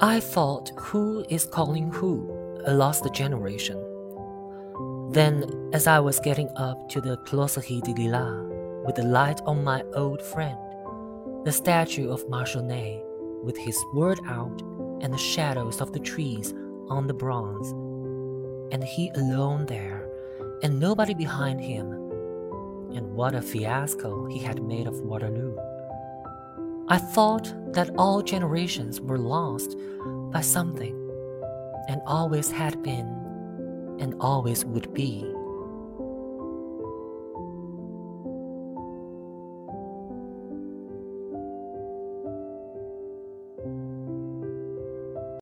I thought, who is calling who? A lost generation. Then, as I was getting up to the Closerie des Lilas, with the light on my old friend, the statue of Marshal Ney, with his word out, and the shadows of the trees on the bronze, and he alone there, and nobody behind him, and what a fiasco he had made of Waterloo. I thought that all generations were lost by something, and always had been, and always would be.